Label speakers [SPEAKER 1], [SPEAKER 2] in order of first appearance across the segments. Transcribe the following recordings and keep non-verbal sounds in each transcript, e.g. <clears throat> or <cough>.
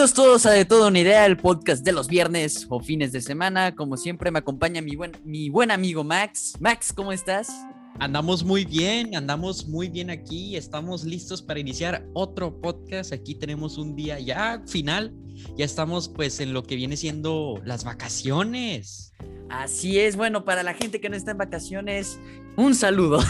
[SPEAKER 1] Bienvenidos todos a De Todo Una Idea, el podcast de los viernes o fines de semana. Como siempre me acompaña mi buen, mi buen amigo Max. Max, ¿cómo estás?
[SPEAKER 2] Andamos muy bien, andamos muy bien aquí, estamos listos para iniciar otro podcast. Aquí tenemos un día ya final, ya estamos pues en lo que viene siendo las vacaciones.
[SPEAKER 1] Así es, bueno, para la gente que no está en vacaciones, un saludo,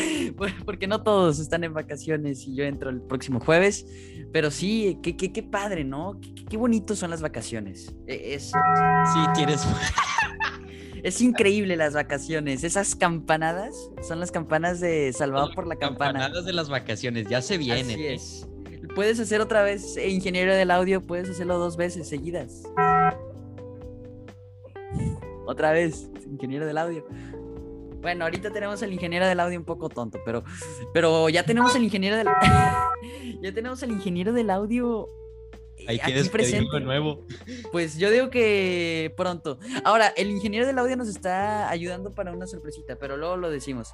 [SPEAKER 1] <laughs> porque no todos están en vacaciones y yo entro el próximo jueves, pero sí, qué, qué, qué padre, ¿no? Qué, qué bonitos son las vacaciones. E, es...
[SPEAKER 2] Sí, tienes... <laughs>
[SPEAKER 1] Es increíble las vacaciones. Esas campanadas son las campanas de Salvado por la Campana.
[SPEAKER 2] Campanadas de las vacaciones, ya se vienen.
[SPEAKER 1] Así es. Puedes hacer otra vez, eh, ingeniero del audio, puedes hacerlo dos veces seguidas. Otra vez, ingeniero del audio. Bueno, ahorita tenemos el ingeniero del audio un poco tonto, pero, pero ya tenemos el ingeniero del <laughs> ya tenemos el ingeniero del audio
[SPEAKER 2] Ahí tienes presente. nuevo.
[SPEAKER 1] Pues yo digo que pronto. Ahora, el ingeniero del audio nos está ayudando para una sorpresita, pero luego lo decimos.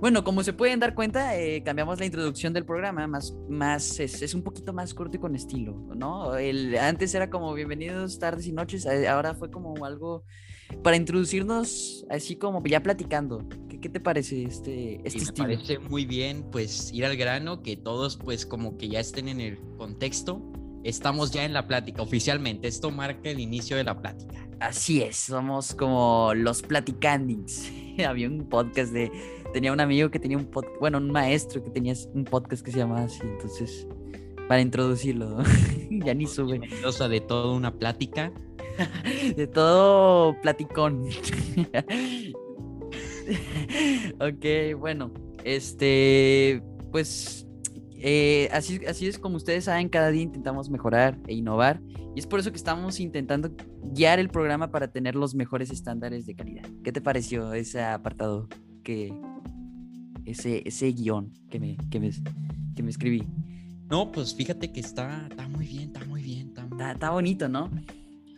[SPEAKER 1] Bueno, como se pueden dar cuenta, eh, cambiamos la introducción del programa, más, más es, es, un poquito más corto y con estilo, ¿no? El, antes era como bienvenidos tardes y noches, eh, ahora fue como algo para introducirnos así como ya platicando. ¿Qué, qué te parece este, este
[SPEAKER 2] estilo? Me parece muy bien, pues ir al grano, que todos pues como que ya estén en el contexto Estamos ya en la plática oficialmente. Esto marca el inicio de la plática.
[SPEAKER 1] Así es, somos como los platicandings. <laughs> Había un podcast de. Tenía un amigo que tenía un podcast. Bueno, un maestro que tenía un podcast que se llamaba así. Entonces, para introducirlo, <laughs> ya ni sube.
[SPEAKER 2] De todo una plática. <laughs>
[SPEAKER 1] de todo platicón. ok, bueno. Este. Pues eh, así, así es como ustedes saben, cada día intentamos mejorar e innovar y es por eso que estamos intentando guiar el programa para tener los mejores estándares de calidad. ¿Qué te pareció ese apartado, que, ese, ese guion que me, que, me, que me escribí?
[SPEAKER 2] No, pues fíjate que está, está muy bien, está muy bien.
[SPEAKER 1] Está, está bonito, ¿no?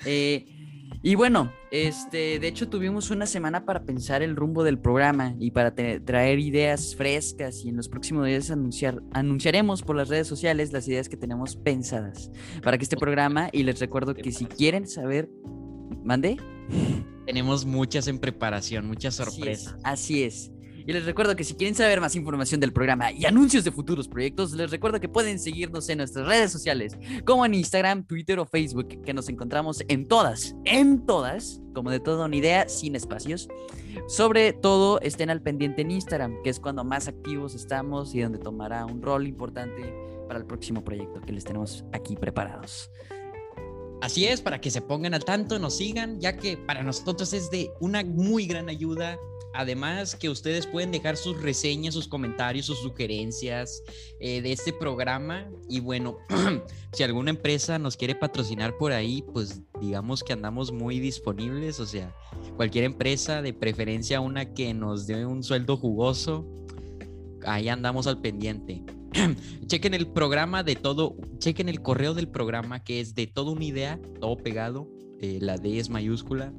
[SPEAKER 1] Eh, y bueno, este, de hecho tuvimos una semana para pensar el rumbo del programa y para traer ideas frescas y en los próximos días anunciar, anunciaremos por las redes sociales las ideas que tenemos pensadas para que este programa y les recuerdo que si quieren saber, mande.
[SPEAKER 2] Tenemos muchas en preparación, muchas sorpresas.
[SPEAKER 1] así es. Y les recuerdo que si quieren saber más información del programa y anuncios de futuros proyectos, les recuerdo que pueden seguirnos en nuestras redes sociales, como en Instagram, Twitter o Facebook, que nos encontramos en todas, en todas, como de toda una idea, sin espacios. Sobre todo, estén al pendiente en Instagram, que es cuando más activos estamos y donde tomará un rol importante para el próximo proyecto que les tenemos aquí preparados.
[SPEAKER 2] Así es, para que se pongan al tanto, nos sigan, ya que para nosotros es de una muy gran ayuda Además que ustedes pueden dejar sus reseñas, sus comentarios, sus sugerencias eh, de este programa. Y bueno, <clears throat> si alguna empresa nos quiere patrocinar por ahí, pues digamos que andamos muy disponibles. O sea, cualquier empresa, de preferencia una que nos dé un sueldo jugoso, ahí andamos al pendiente. <clears throat> chequen el programa de todo, chequen el correo del programa que es de toda una idea, todo pegado. Eh, la D es mayúscula,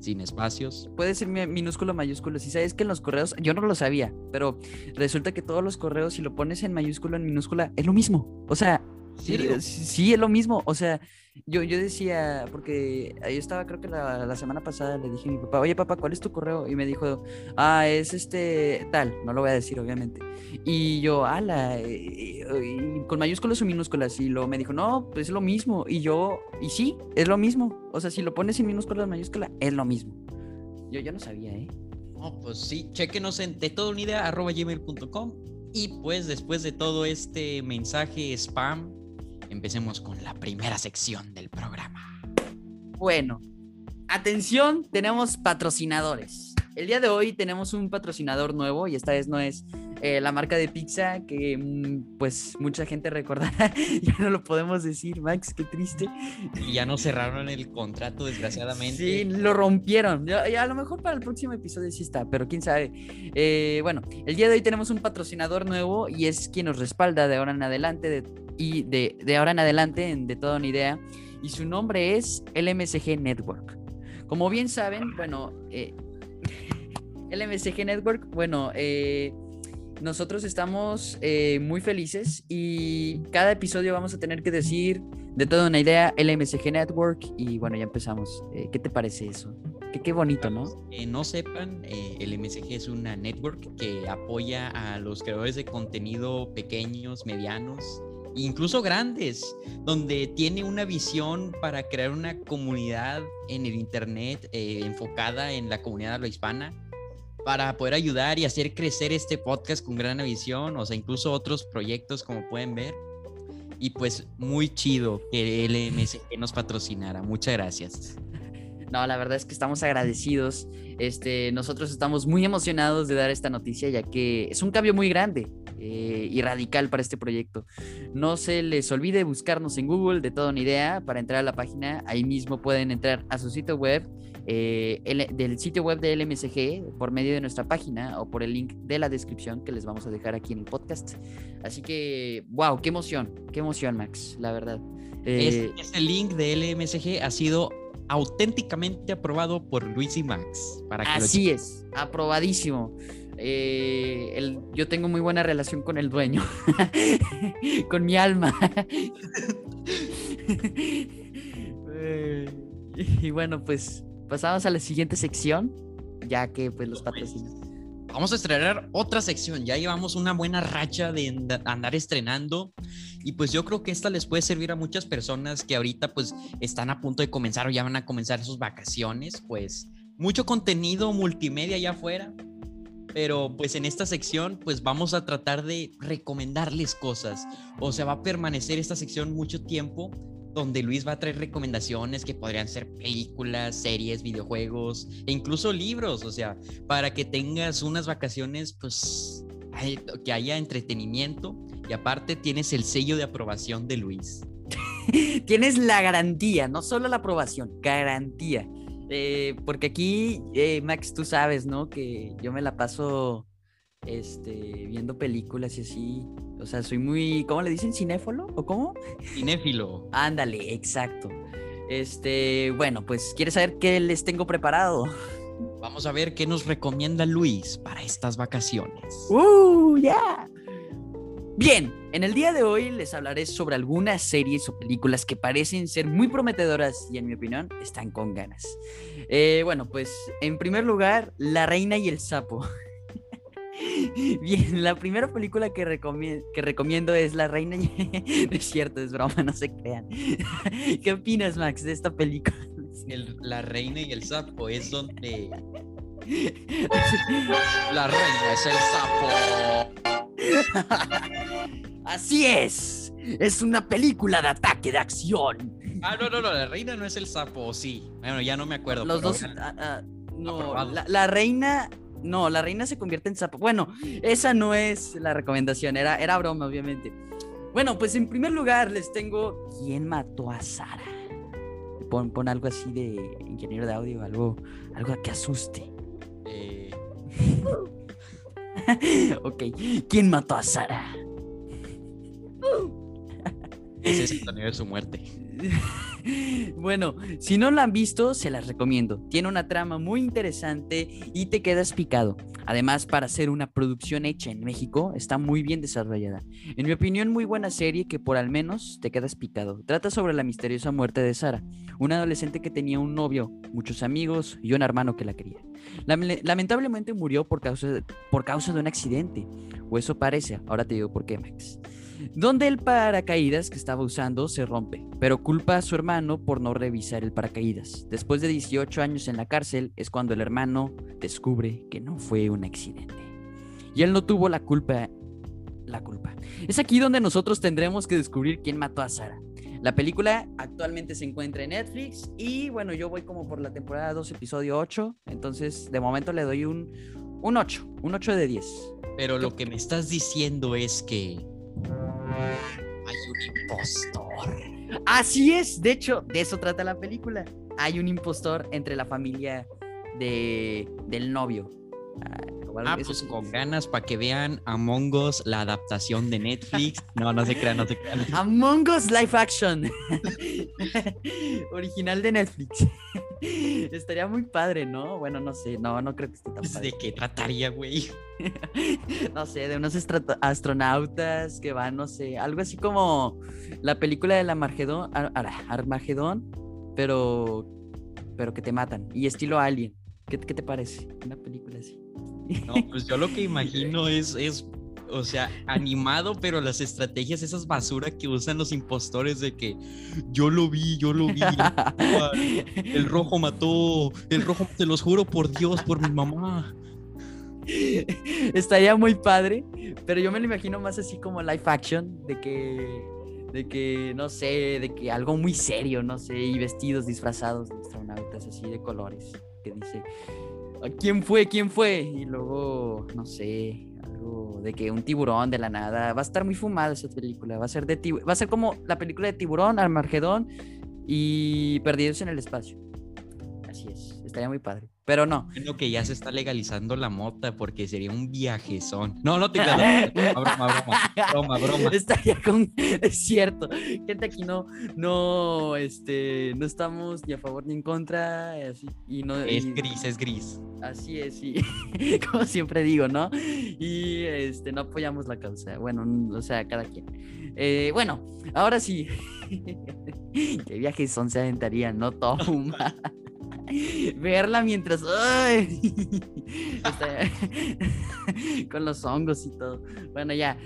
[SPEAKER 2] sin espacios.
[SPEAKER 1] Puede ser minúsculo mayúsculo. Si sabes que en los correos, yo no lo sabía, pero resulta que todos los correos, si lo pones en mayúsculo, en minúscula, es lo mismo. O sea, sí, es lo mismo. O sea, yo, yo decía, porque ahí estaba, creo que la, semana pasada le dije a mi papá, oye papá, ¿cuál es tu correo? Y me dijo, ah, es este tal, no lo voy a decir, obviamente. Y yo, ala, y, con mayúsculas o minúsculas. Y luego me dijo, no, pues es lo mismo. Y yo, y sí, es lo mismo. O sea, si lo pones en minúsculas o mayúsculas, es lo mismo. Yo ya no sabía, ¿eh?
[SPEAKER 2] No, pues sí, chequenos en gmail.com y pues después de todo este mensaje spam empecemos con la primera sección del programa.
[SPEAKER 1] Bueno, atención, tenemos patrocinadores. El día de hoy tenemos un patrocinador nuevo y esta vez no es eh, la marca de pizza que mm, pues mucha gente <laughs> recordará. ya no lo podemos decir, Max, qué triste.
[SPEAKER 2] Y ya no cerraron el contrato, desgraciadamente.
[SPEAKER 1] Sí, lo rompieron. Ya, a lo mejor para el próximo episodio sí está, pero quién sabe. Eh, bueno, el día de hoy tenemos un patrocinador nuevo y es quien nos respalda de ahora en adelante de, y de, de ahora en adelante De Toda Una Idea. Y su nombre es LMSG Network. Como bien saben, bueno, eh, <laughs> el MSG Network, bueno, eh, nosotros estamos eh, muy felices y cada episodio vamos a tener que decir De toda una idea, LMSG Network. Y bueno, ya empezamos. Eh, ¿Qué te parece eso? Qué, qué bonito, ¿no?
[SPEAKER 2] Que no sepan, eh, el MSG es una network que apoya a los creadores de contenido pequeños, medianos, incluso grandes, donde tiene una visión para crear una comunidad en el Internet eh, enfocada en la comunidad hispana para poder ayudar y hacer crecer este podcast con gran visión, o sea, incluso otros proyectos como pueden ver. Y pues muy chido que el MSG nos patrocinara. Muchas gracias.
[SPEAKER 1] No, la verdad es que estamos agradecidos. Este, nosotros estamos muy emocionados de dar esta noticia, ya que es un cambio muy grande eh, y radical para este proyecto. No se les olvide buscarnos en Google de toda una idea para entrar a la página. Ahí mismo pueden entrar a su sitio web, eh, del sitio web de LMSG, por medio de nuestra página o por el link de la descripción que les vamos a dejar aquí en el podcast. Así que, wow, qué emoción, qué emoción, Max, la verdad.
[SPEAKER 2] Eh, este, link de LMSG ha sido auténticamente aprobado por Luis y Max.
[SPEAKER 1] Para Así es, aprobadísimo. Eh, yo tengo muy buena relación con el dueño, <laughs> con mi alma. <laughs> y bueno, pues pasamos a la siguiente sección, ya que pues los patrocinan.
[SPEAKER 2] Vamos a estrenar otra sección, ya llevamos una buena racha de andar estrenando y pues yo creo que esta les puede servir a muchas personas que ahorita pues están a punto de comenzar o ya van a comenzar sus vacaciones, pues mucho contenido multimedia allá afuera, pero pues en esta sección pues vamos a tratar de recomendarles cosas. O sea, va a permanecer esta sección mucho tiempo donde Luis va a traer recomendaciones que podrían ser películas, series, videojuegos e incluso libros, o sea, para que tengas unas vacaciones pues que haya entretenimiento y aparte tienes el sello de aprobación de Luis. <laughs>
[SPEAKER 1] tienes la garantía, no solo la aprobación, garantía. Eh, porque aquí, eh, Max, tú sabes, ¿no? Que yo me la paso este, viendo películas y así. O sea, soy muy, ¿cómo le dicen? ¿Cinéfilo? ¿O cómo?
[SPEAKER 2] Cinéfilo. <laughs>
[SPEAKER 1] Ándale, exacto. Este, bueno, pues, ¿quieres saber qué les tengo preparado?
[SPEAKER 2] Vamos a ver qué nos recomienda Luis para estas vacaciones.
[SPEAKER 1] ¡Uh, ya! Bien, en el día de hoy les hablaré sobre algunas series o películas que parecen ser muy prometedoras y en mi opinión están con ganas. Eh, bueno, pues en primer lugar, La Reina y el Sapo. <laughs> Bien, la primera película que, que recomiendo es La Reina y... <laughs> es cierto, es broma, no se crean. <laughs> ¿Qué opinas, Max, de esta película?
[SPEAKER 2] la Reina y el Sapo es donde... la Reina es el Sapo.
[SPEAKER 1] Así es. Es una película de ataque de acción.
[SPEAKER 2] Ah, no, no, no. La reina no es el sapo, sí. Bueno, ya no me acuerdo.
[SPEAKER 1] Los dos. Ah, ah, no, la, reina. No, la reina se convierte en sapo. Bueno, esa no es la recomendación. Era, era broma, obviamente. Bueno, pues en primer lugar les tengo. ¿Quién mató a Sara? Pon, pon algo así de ingeniero de audio, algo, algo que asuste. Eh. <laughs> ok, ¿quién mató a Sara?
[SPEAKER 2] Ese es el sonido de su muerte. <laughs>
[SPEAKER 1] Bueno, si no la han visto, se las recomiendo. Tiene una trama muy interesante y te quedas picado. Además, para ser una producción hecha en México, está muy bien desarrollada. En mi opinión, muy buena serie que por al menos te quedas picado. Trata sobre la misteriosa muerte de Sara, una adolescente que tenía un novio, muchos amigos y un hermano que la quería. Lamentablemente murió por causa, por causa de un accidente, o eso parece, ahora te digo por qué, Max. Donde el paracaídas que estaba usando se rompe, pero culpa a su hermano por no revisar el paracaídas. Después de 18 años en la cárcel es cuando el hermano descubre que no fue un accidente. Y él no tuvo la culpa. La culpa. Es aquí donde nosotros tendremos que descubrir quién mató a Sara. La película actualmente se encuentra en Netflix y bueno, yo voy como por la temporada 2, episodio 8, entonces de momento le doy un, un 8, un 8 de 10.
[SPEAKER 2] Pero lo que me estás diciendo es que hay un impostor.
[SPEAKER 1] Así es, de hecho, de eso trata la película. Hay un impostor entre la familia de, del novio.
[SPEAKER 2] Ah, pues con ganas para que vean Among Us, la adaptación de Netflix. No, no se crean, no se crean. <laughs>
[SPEAKER 1] Among Us Live Action. <laughs> Original de Netflix. <laughs> Estaría muy padre, ¿no? Bueno, no sé, no, no creo que esté tan
[SPEAKER 2] Pues,
[SPEAKER 1] padre.
[SPEAKER 2] ¿De qué trataría, güey?
[SPEAKER 1] no sé, de unos astronautas que van, no sé, algo así como la película de la Armagedón, Ar- Ar- Armagedón, pero, pero que te matan, y estilo Alien. ¿Qué, qué te parece? Una película así.
[SPEAKER 2] No, <laughs> pues yo lo que imagino es, es, o sea, animado, pero las estrategias, esas basura que usan los impostores de que yo lo vi, yo lo vi, el, rojo mató, el rojo, te los juro por Dios, por mi mamá.
[SPEAKER 1] Estaría muy padre, pero yo me lo imagino más así como live action, de que, de que, no sé, de que algo muy serio, no sé, y vestidos disfrazados de astronautas así de colores, que dice, "¿A ¿quién fue? ¿quién fue? Y luego, no sé, algo de que un tiburón de la nada, va a estar muy fumada esa película, va a ser de va a ser como la película de tiburón, Armagedón y Perdidos en el espacio. Así es, estaría muy padre, pero no.
[SPEAKER 2] Creo que ya se está legalizando la mota porque sería un viajezón. No, no te <laughs> no, Broma, broma, broma, broma.
[SPEAKER 1] Estaría con. Es cierto. Gente, aquí no, no, este, no estamos ni a favor ni en contra. Así, y no,
[SPEAKER 2] Es
[SPEAKER 1] y-
[SPEAKER 2] gris, es gris.
[SPEAKER 1] Así es, sí. <laughs> Como siempre digo, ¿no? Y este, no apoyamos la causa. Bueno, n- o sea, cada quien. Eh, bueno, ahora sí. <laughs> ¿Qué viajes son se aventarían? No toma. <laughs> Verla mientras. ¡ay! <laughs> Está- <laughs> Con los hongos y todo. Bueno, ya.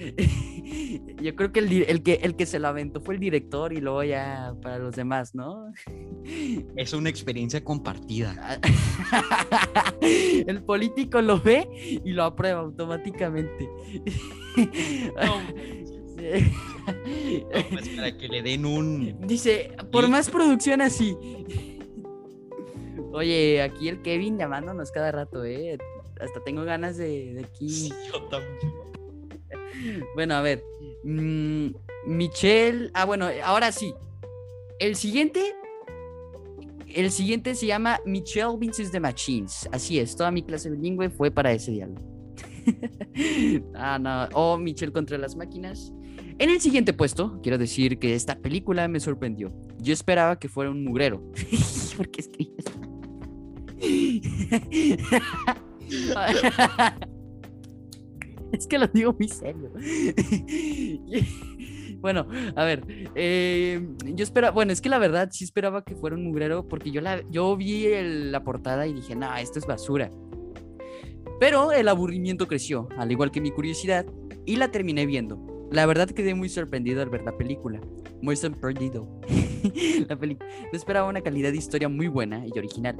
[SPEAKER 1] Yo creo que el, el que el que se lo aventó fue el director y luego ya para los demás, ¿no?
[SPEAKER 2] Es una experiencia compartida.
[SPEAKER 1] El político lo ve y lo aprueba automáticamente.
[SPEAKER 2] No, pues para que le den un.
[SPEAKER 1] Dice, por más producción así. Oye, aquí el Kevin llamándonos cada rato, ¿eh? Hasta tengo ganas de, de aquí.
[SPEAKER 2] Sí, yo también. <laughs>
[SPEAKER 1] Bueno, a ver. mm, Michelle. Ah, bueno, ahora sí. El siguiente. El siguiente se llama Michelle Vinces the Machines. Así es, toda mi clase bilingüe fue para ese diálogo. <laughs> ah, no. O Michelle contra las máquinas. En el siguiente puesto, quiero decir que esta película me sorprendió. Yo esperaba que fuera un mugrero. ¿Por qué escribes? <laughs> es que lo digo muy serio. <laughs> bueno, a ver, eh, yo esperaba, bueno, es que la verdad sí esperaba que fuera un mugrero porque yo, la, yo vi la portada y dije, no, esto es basura. Pero el aburrimiento creció, al igual que mi curiosidad, y la terminé viendo. La verdad quedé muy sorprendido al ver la película. Muy sorprendido. <laughs> la película. No esperaba una calidad de historia muy buena y original.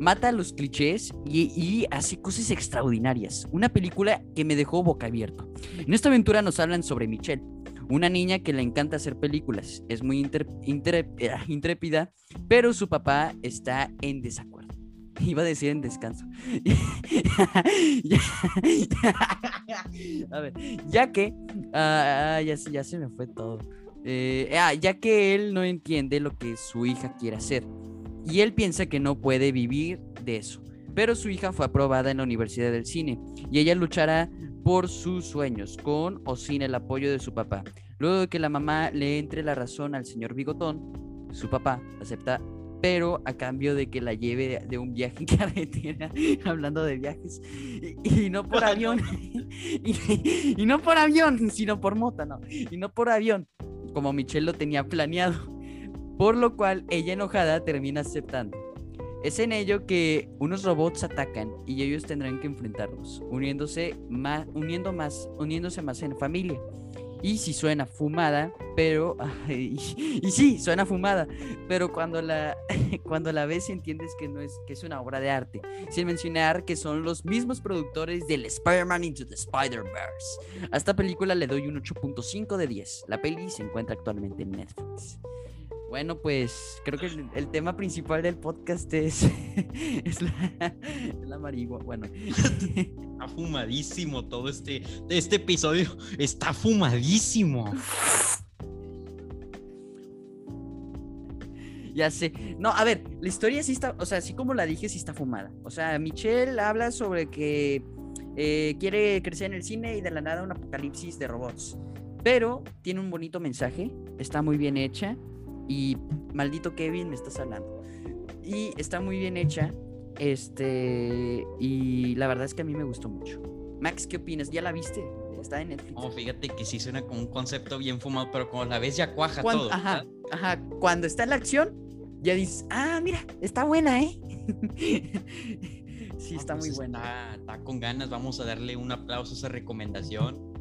[SPEAKER 1] Mata los clichés y, y hace cosas extraordinarias. Una película que me dejó boca abierto. En esta aventura nos hablan sobre Michelle, una niña que le encanta hacer películas. Es muy eh, intrépida, pero su papá está en desacuerdo. <laughs> Iba a decir en descanso. <laughs> a ver, ya que. ah, ya, ya se me fue todo. Eh, ah, ya que él no entiende lo que su hija quiere hacer. Y él piensa que no puede vivir de eso. Pero su hija fue aprobada en la Universidad del Cine. Y ella luchará por sus sueños, con o sin el apoyo de su papá. Luego de que la mamá le entre la razón al señor Bigotón, su papá acepta pero a cambio de que la lleve de, un viaje en <laughs> carretera, hablando de viajes, y, y no por avión, y, y no por avión, sino por mota, no, y no por avión, como Michelle lo tenía planeado, por lo cual ella enojada termina aceptando. Es en ello que unos robots atacan y ellos tendrán que enfrentarlos, uniéndose más, uniendo más, uniéndose más en familia. Y si suena fumada, pero <laughs> y sí, suena fumada, pero cuando la <laughs> cuando la ves entiendes que no es que es una obra de arte, sin mencionar que son los mismos productores del Spider-Man Into the Spider-Verse. A esta película le doy un 8.5 de 10. La peli se encuentra actualmente en Netflix. Bueno, pues creo que el, el tema principal del podcast es, <laughs> es la, la marihuana. Bueno, <laughs>
[SPEAKER 2] Está fumadísimo todo este, este episodio. Está fumadísimo.
[SPEAKER 1] Ya sé. No, a ver, la historia sí está, o sea, así como la dije, sí está fumada. O sea, Michelle habla sobre que eh, quiere crecer en el cine y de la nada un apocalipsis de robots. Pero tiene un bonito mensaje, está muy bien hecha y maldito Kevin, me estás hablando. y está muy bien hecha. Este, y la verdad es que a mí me gustó mucho. Max, ¿qué opinas? ¿Ya la viste? Está en Netflix.
[SPEAKER 2] No, fíjate que sí suena como un concepto bien fumado, pero como la ves ya cuaja todo.
[SPEAKER 1] Ajá, ajá. Cuando está en la acción, ya dices, ah, mira, está buena, ¿eh? <laughs> sí, está muy buena.
[SPEAKER 2] Está, está, con ganas, vamos a darle un aplauso a esa recomendación.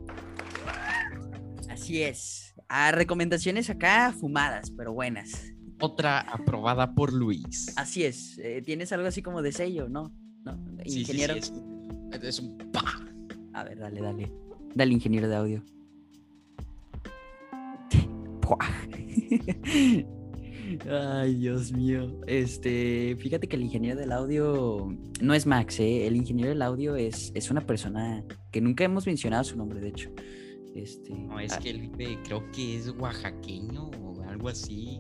[SPEAKER 1] Así es. A recomendaciones acá fumadas, pero buenas.
[SPEAKER 2] Otra aprobada por Luis.
[SPEAKER 1] Así es. Eh, Tienes algo así como de sello, ¿no? ¿No?
[SPEAKER 2] Ingeniero. Sí, sí, es, es, un pa.
[SPEAKER 1] A ver, dale, dale. Dale, ingeniero de audio. <laughs> <laughs> Ay, Dios mío. Este, fíjate que el ingeniero del audio no es Max, ¿eh? El ingeniero del audio es, es una persona que nunca hemos mencionado su nombre, de hecho. Este,
[SPEAKER 2] no, es ah. que él vive, creo que es oaxaqueño o algo así.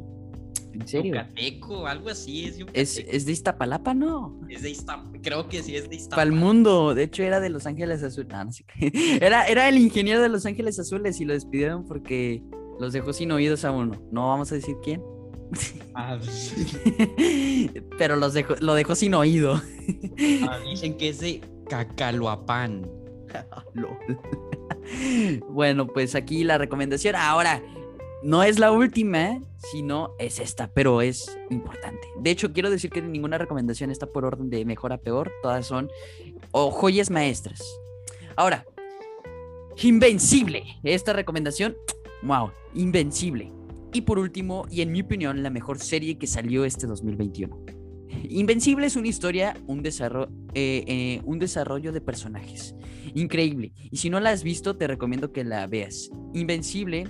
[SPEAKER 1] ¿En serio?
[SPEAKER 2] Yucateco, algo así es
[SPEAKER 1] Es, es de Iztapalapa, ¿no?
[SPEAKER 2] Es de Iztapalapa, creo que sí es de Iztapalapa.
[SPEAKER 1] Para el mundo, de hecho era de Los Ángeles Azules. No, no sé. <laughs> era, era el ingeniero de Los Ángeles Azules y lo despidieron porque los dejó sin oídos a uno. No vamos a decir quién. <laughs> Ah, Pero los dejó, lo dejó sin oído.
[SPEAKER 2] Ah, dicen que es de Cacaloapán. <laughs>
[SPEAKER 1] bueno, pues aquí la recomendación. Ahora, no es la última, sino es esta, pero es importante. De hecho, quiero decir que ninguna recomendación está por orden de mejor a peor, todas son joyas maestras. Ahora, Invencible. Esta recomendación, wow, Invencible. Y por último, y en mi opinión, la mejor serie que salió este 2021. Invencible es una historia, un desarrollo, eh, eh, un desarrollo de personajes. Increíble. Y si no la has visto, te recomiendo que la veas. Invencible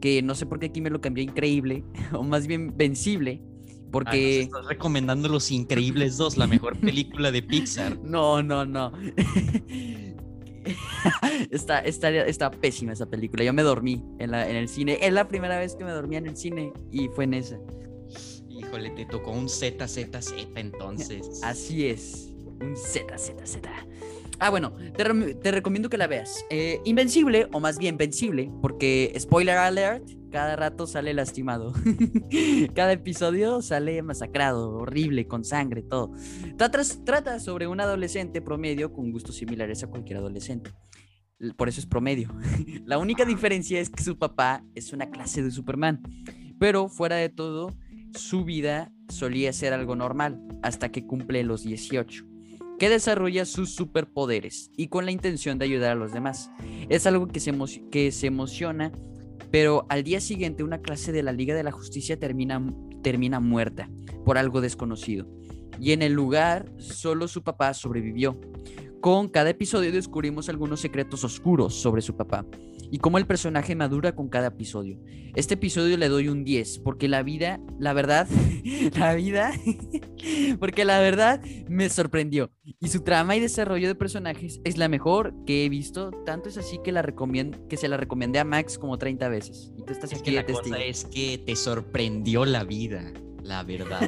[SPEAKER 1] que no sé por qué aquí me lo cambió increíble, <laughs> o más bien vencible, porque...
[SPEAKER 2] estás recomendando Los Increíbles 2, la mejor película de Pixar. <laughs>
[SPEAKER 1] No, no, no. <laughs> está, está, está, pésima esa película. Yo me dormí en, la, en el cine. Es la primera vez que me dormía en el cine y fue en esa.
[SPEAKER 2] Híjole, te tocó un ZZZ entonces.
[SPEAKER 1] Así es, un ZZZ. Ah, bueno, te, recomiendo que la veas. Eh, Invencible, o más bien Vencible, porque spoiler alert, cada rato sale lastimado. <laughs> cada episodio sale masacrado, horrible, con sangre, todo. Trata, trata sobre un adolescente promedio con gustos similares a cualquier adolescente. Por eso es promedio. <laughs> La única diferencia es que su papá es una clase de Superman. Pero fuera de todo, su vida solía ser algo normal hasta que cumple los 18 que desarrolla sus superpoderes y con la intención de ayudar a los demás. Es algo que se, que se emociona, pero al día siguiente una clase de la Liga de la Justicia termina, termina muerta por algo desconocido. Y en el lugar solo su papá sobrevivió. Con cada episodio descubrimos algunos secretos oscuros sobre su papá y cómo el personaje madura con cada episodio. Este episodio le doy un 10 porque la vida, la verdad, <laughs> la vida, <laughs> porque la verdad me sorprendió. Y su trama y desarrollo de personajes es la mejor que he visto. Tanto es así que, la recomiendo, que se la recomendé a Max como 30 veces. Y tú estás
[SPEAKER 2] aquí que la cosa es que te sorprendió la vida. La verdad.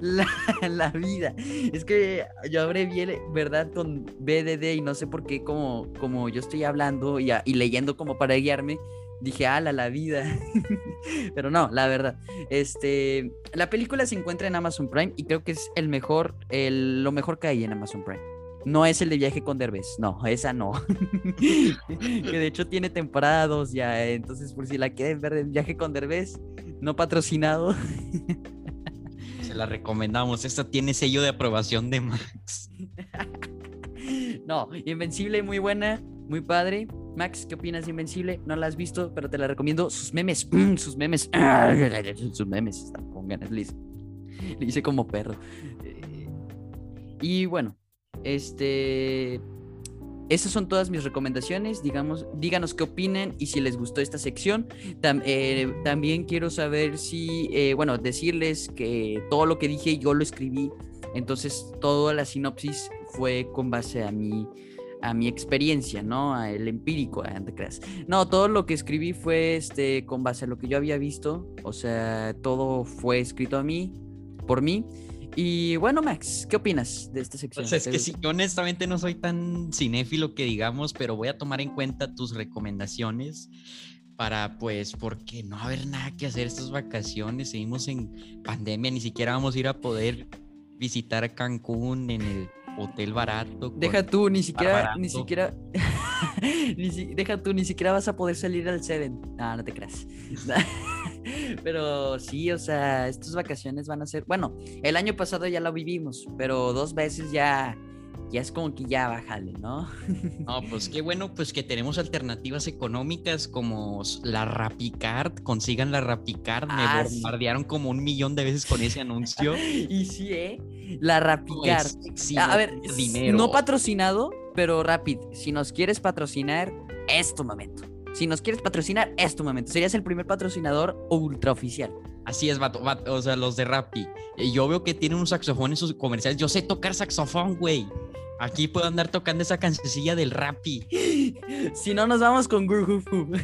[SPEAKER 2] <laughs>
[SPEAKER 1] la, vida. Es que yo abrevié, ¿verdad? Con BDD y no sé por qué, como, como yo estoy hablando y, y leyendo como para guiarme, dije, ala, la vida. <laughs> Pero no, la verdad. Este, la película se encuentra en Amazon Prime y creo que es el mejor, el, lo mejor que hay en Amazon Prime. No es el de viaje con Derbez, no, esa no. <laughs> que de hecho tiene temporadas ya, entonces por si la quieren ver en viaje con Derbez, no patrocinado
[SPEAKER 2] la recomendamos. Esta tiene sello de aprobación de Max. <laughs>
[SPEAKER 1] no, Invencible, muy buena, muy padre. Max, ¿qué opinas de Invencible? No la has visto, pero te la recomiendo. Sus memes, <clears throat> sus memes, <clears throat> sus memes están con ganas, le hice como perro. Eh, y bueno, este esas son todas mis recomendaciones. Digamos, díganos qué opinan y si les gustó esta sección. Eh, también quiero saber si, eh, bueno, decirles que todo lo que dije yo lo escribí. Entonces, toda la sinopsis fue con base a mi, a mi experiencia, ¿no? A el empírico, a No, todo lo que escribí fue este, con base a lo que yo había visto. O sea, todo fue escrito a mí, por mí. Y bueno, Max, ¿qué opinas de esta sección?
[SPEAKER 2] Pues es que sí, yo honestamente no soy tan cinéfilo que digamos, pero voy a tomar en cuenta tus recomendaciones para pues porque no haber nada que hacer estas vacaciones, seguimos en pandemia, ni siquiera vamos a ir a poder visitar Cancún en el hotel barato.
[SPEAKER 1] Deja tú, ni siquiera, ni siquiera, <laughs> deja tú, ni siquiera vas a poder salir al Seven. No, no te creas. <laughs> <laughs> pero sí, o sea, estas vacaciones van a ser, bueno, el año pasado ya lo vivimos, pero dos veces ya ya es como que ya bájale, ¿no? <laughs>
[SPEAKER 2] No, pues qué bueno, pues que tenemos alternativas económicas como la Rapicard, consigan la Rapicard, me ah, bombardearon como un millón de veces con ese anuncio. <laughs>
[SPEAKER 1] y sí, ¿eh? La Rapicard. a ver, dinero. no patrocinado, pero Rapid, si nos quieres patrocinar, es tu momento. Si nos quieres patrocinar, es tu momento. Serías el primer patrocinador ultra oficial.
[SPEAKER 2] Así es, vato, o sea, los de Rappi. Yo veo que tienen un saxofón en sus comerciales. Yo sé tocar saxofón, güey. Aquí puedo andar tocando esa cancioncilla del Rappi. <laughs>
[SPEAKER 1] si no, nos vamos con Gurhufu. <laughs>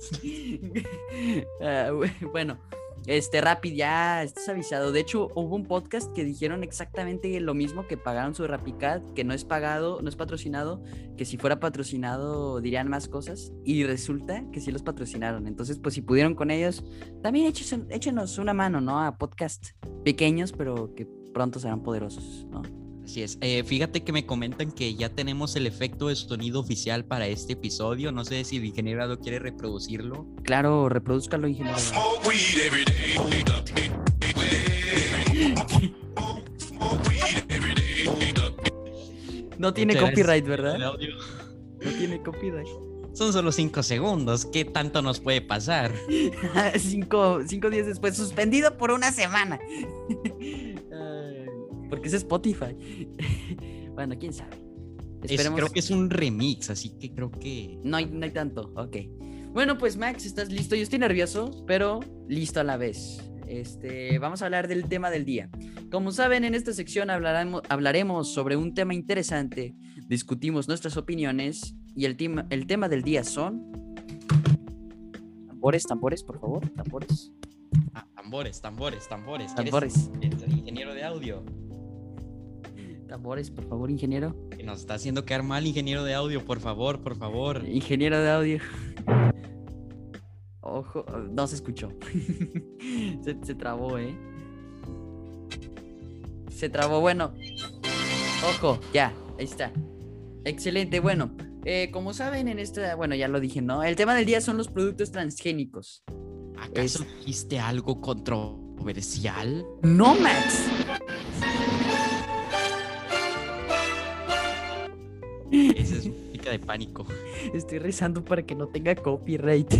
[SPEAKER 1] <laughs> Ah, bueno, este Rapid ya estás avisado. De hecho, hubo un podcast que dijeron exactamente lo mismo que pagaron su Rapicad, que no es pagado, no es patrocinado, que si fuera patrocinado dirían más cosas. Y resulta que sí los patrocinaron. Entonces, pues si pudieron con ellos, también échenos una mano, ¿no? A podcast pequeños, pero que pronto serán poderosos, ¿no?
[SPEAKER 2] Así es. Eh, fíjate que me comentan que ya tenemos el efecto de sonido oficial para este episodio. No sé si el ingeniero quiere reproducirlo.
[SPEAKER 1] Claro, reproduzcalo, ingeniero. No tiene copyright, ¿verdad? No tiene copyright.
[SPEAKER 2] Son solo cinco segundos. ¿Qué tanto nos puede pasar? <laughs>
[SPEAKER 1] cinco, cinco días después, suspendido por una semana. <laughs> Porque es Spotify. <laughs> bueno, quién sabe.
[SPEAKER 2] creo que es un remix, así que creo que.
[SPEAKER 1] No hay, no hay tanto, ok. Bueno, pues Max, ¿estás listo? Yo estoy nervioso, pero listo a la vez. Este, vamos a hablar del tema del día. Como saben, en esta sección hablaremos, hablaremos sobre un tema interesante, discutimos nuestras opiniones y el, tema, el tema del día son... Tambores, tambores, por favor, tambores.
[SPEAKER 2] Ah, tambores, tambores, tambores.
[SPEAKER 1] Tambores.
[SPEAKER 2] ingeniero de audio.
[SPEAKER 1] Tambores, por favor, ingeniero.
[SPEAKER 2] Nos está haciendo quedar mal, ingeniero de audio, por favor, por favor.
[SPEAKER 1] Ingeniero de audio. Ojo, no se escuchó. <laughs> se, trabó, ¿eh? Se trabó, bueno. Ojo, ya, ahí está. Excelente, bueno. Eh, como saben, en esta, bueno, ya lo dije, ¿no? El tema del día son los productos transgénicos.
[SPEAKER 2] ¿Acaso dijiste algo controversial?
[SPEAKER 1] No, Max.
[SPEAKER 2] Esa es música de pánico.
[SPEAKER 1] Estoy rezando para que no tenga copyright.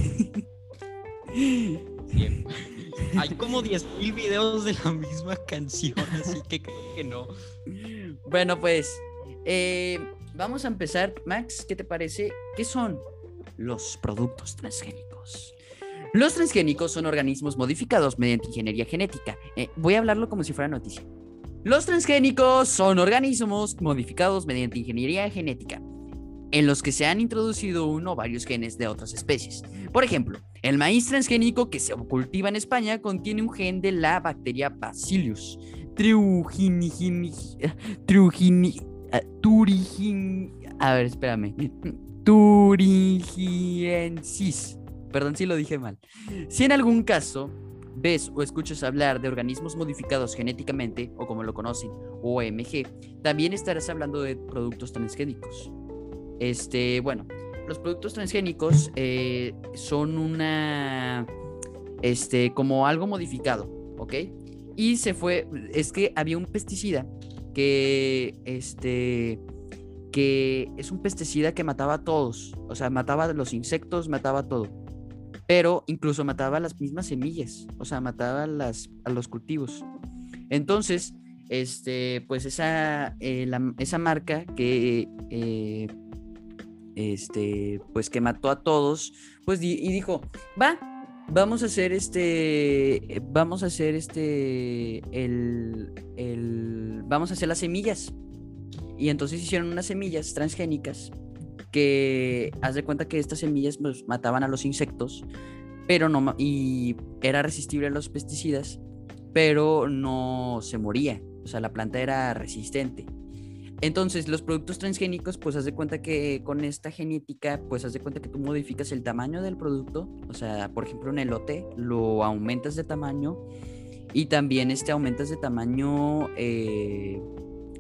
[SPEAKER 2] Hay como 10.000 videos de la misma canción, así que creo que no.
[SPEAKER 1] Bueno, pues eh, vamos a empezar. Max, ¿qué te parece? ¿Qué son los productos transgénicos? Los transgénicos son organismos modificados mediante ingeniería genética. Eh, voy a hablarlo como si fuera noticia. Los transgénicos son organismos modificados mediante ingeniería genética, en los que se han introducido uno o varios genes de otras especies. Por ejemplo, el maíz transgénico que se cultiva en España contiene un gen de la bacteria Bacillus a ver, espérame. Turigiensis. Perdón si lo dije mal. Si en algún caso ves o escuchas hablar de organismos modificados genéticamente, o como lo conocen, OMG, también estarás hablando de productos transgénicos. Este, bueno, los productos transgénicos eh, son una, este, como algo modificado, ¿ok? Y se fue, es que había un pesticida que, este, que es un pesticida que mataba a todos, o sea, mataba a los insectos, mataba a todo pero incluso mataba las mismas semillas, o sea, mataba las, a los cultivos. Entonces, este, pues esa, eh, esa marca que, eh, este, pues que mató a todos, pues y dijo, va, vamos a hacer este, vamos a hacer este, el, el, vamos a hacer las semillas. Y entonces hicieron unas semillas transgénicas que haz de cuenta que estas semillas pues, mataban a los insectos, pero no y era resistible a los pesticidas, pero no se moría, o sea, la planta era resistente. Entonces, los productos transgénicos, pues haz de cuenta que con esta genética, pues haz de cuenta que tú modificas el tamaño del producto, o sea, por ejemplo, un elote, lo aumentas de tamaño y también este, aumentas de tamaño, eh,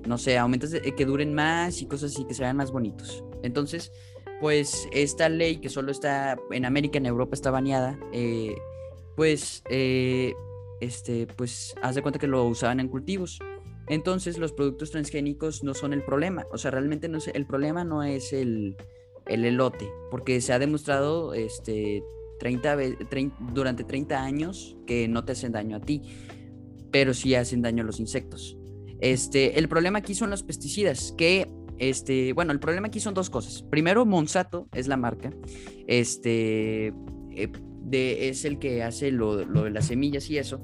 [SPEAKER 1] no sé, aumentas de, que duren más y cosas así, que se vean más bonitos. Entonces, pues esta ley que solo está en América, en Europa está baneada, eh, pues, eh, este, pues, haz de cuenta que lo usaban en cultivos. Entonces, los productos transgénicos no son el problema. O sea, realmente no es, el problema no es el, el elote, porque se ha demostrado este, 30, durante 30 años que no te hacen daño a ti, pero sí hacen daño a los insectos. Este, el problema aquí son los pesticidas, que, este, bueno, el problema aquí son dos cosas. Primero, Monsanto es la marca, este, eh, de, es el que hace lo, lo de las semillas y eso.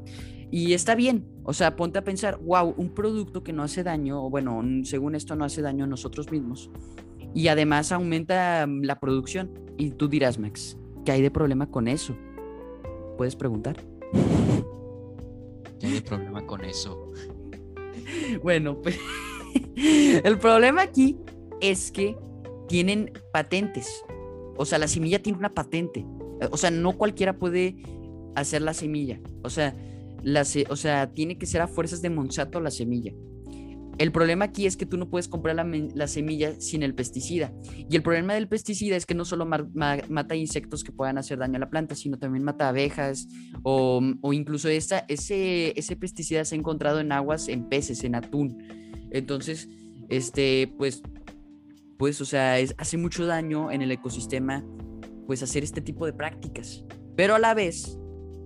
[SPEAKER 1] Y está bien, o sea, ponte a pensar, wow, un producto que no hace daño, o bueno, según esto no hace daño a nosotros mismos, y además aumenta la producción. Y tú dirás, Max, ¿Qué hay de problema con eso? ¿Puedes preguntar?
[SPEAKER 2] ¿Qué hay de problema con eso? <laughs>
[SPEAKER 1] bueno, pues <laughs> el problema aquí es que tienen patentes. O sea, la semilla tiene una patente. O sea, no cualquiera puede hacer la semilla. O sea, la o sea, tiene que ser a fuerzas de Monsanto la semilla. El problema aquí es que tú no puedes comprar la, semilla sin el pesticida. Y el problema del pesticida es que no solo mata insectos que puedan hacer daño a la planta, sino también mata abejas o, incluso ese, ese pesticida se ha encontrado en aguas, en peces, en atún. Entonces, este, pues, pues, o sea, hace mucho daño en el ecosistema, pues, hacer este tipo de prácticas. Pero a la vez,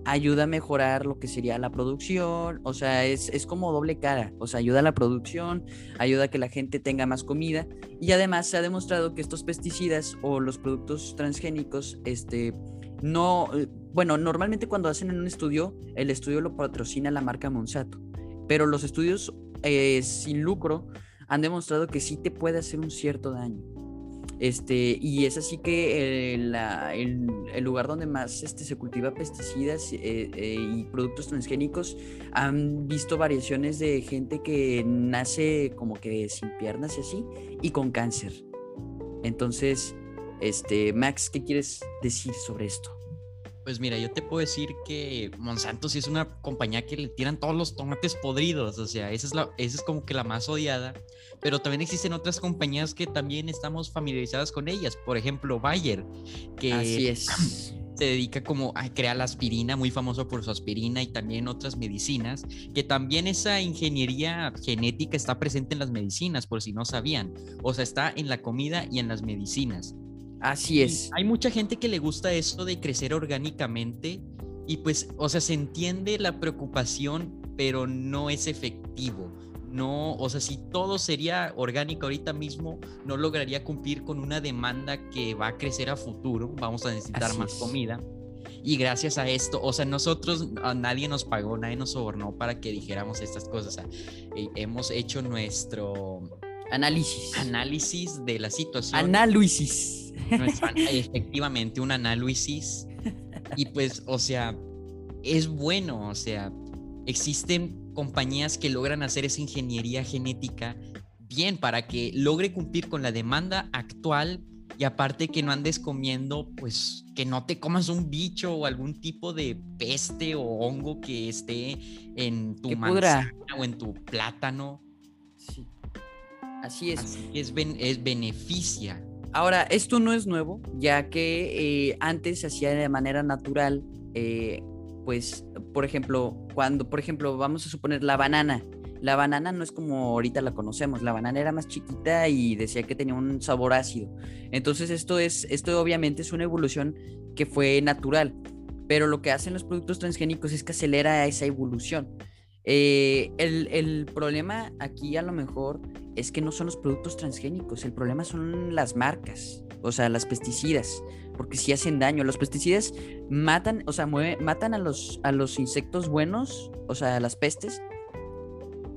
[SPEAKER 1] ayuda a mejorar lo que sería la producción, o sea, es, como doble cara, o sea, ayuda a la producción, ayuda a que la gente tenga más comida y además se ha demostrado que estos pesticidas o los productos transgénicos, este, no, eh, bueno, normalmente cuando hacen un estudio, el estudio lo patrocina la marca Monsanto, pero los estudios eh, sin lucro han demostrado que sí te puede hacer un cierto daño. Este, y es así que eh, el, lugar donde más este, se cultiva pesticidas eh, y productos transgénicos han visto variaciones de gente que nace como que sin piernas y así, y con cáncer. Entonces, este, Max, ¿qué quieres decir sobre esto?
[SPEAKER 2] Pues mira, yo te puedo decir que Monsanto sí es una compañía que le tiran todos los tomates podridos, o sea, esa es, la, esa es como que la más odiada, pero también existen otras compañías que también estamos familiarizadas con ellas, por ejemplo, Bayer, que
[SPEAKER 1] Así es. <clears throat>
[SPEAKER 2] se dedica como a crear la aspirina, muy famoso por su aspirina y también otras medicinas, que también esa ingeniería genética está presente en las medicinas, por si no sabían, o sea, está en la comida y en las medicinas.
[SPEAKER 1] Así es.
[SPEAKER 2] hay mucha gente que le gusta eso de crecer orgánicamente y pues, o sea, se entiende la preocupación, pero no es efectivo. No, o sea, si todo sería orgánico ahorita mismo, no lograría cumplir con una demanda que va a crecer a futuro. Vamos a necesitar más comida. Y gracias a esto, o sea, nosotros, nadie nos pagó, nadie nos sobornó para que dijéramos estas cosas. O sea, eh, hemos hecho nuestro
[SPEAKER 1] análisis.
[SPEAKER 2] Análisis de la situación.
[SPEAKER 1] Análisis <laughs>
[SPEAKER 2] efectivamente, un análisis. Y pues, o sea, es bueno, o sea, existen compañías que logran hacer esa ingeniería genética bien para que logre cumplir con la demanda actual y aparte que no andes comiendo, pues que no te comas un bicho o algún tipo de peste o hongo que esté en tu manzana o en tu plátano.
[SPEAKER 1] Sí. Así es.
[SPEAKER 2] es, es beneficia
[SPEAKER 1] Ahora, esto no es nuevo, ya que eh, antes se hacía de manera natural, eh, pues, por ejemplo, cuando, por ejemplo, vamos a suponer la banana. La banana no es como ahorita la conocemos, la banana era más chiquita y decía que tenía un sabor ácido. Entonces esto es, esto obviamente es una evolución que fue natural, pero lo que hacen los productos transgénicos es que acelera esa evolución. Eh, el, problema aquí a lo mejor es que no son los productos transgénicos, el problema son las marcas, o sea, las pesticidas, porque si hacen daño. Los pesticidas matan, o sea, matan a los, a los insectos buenos, o sea, a las pestes,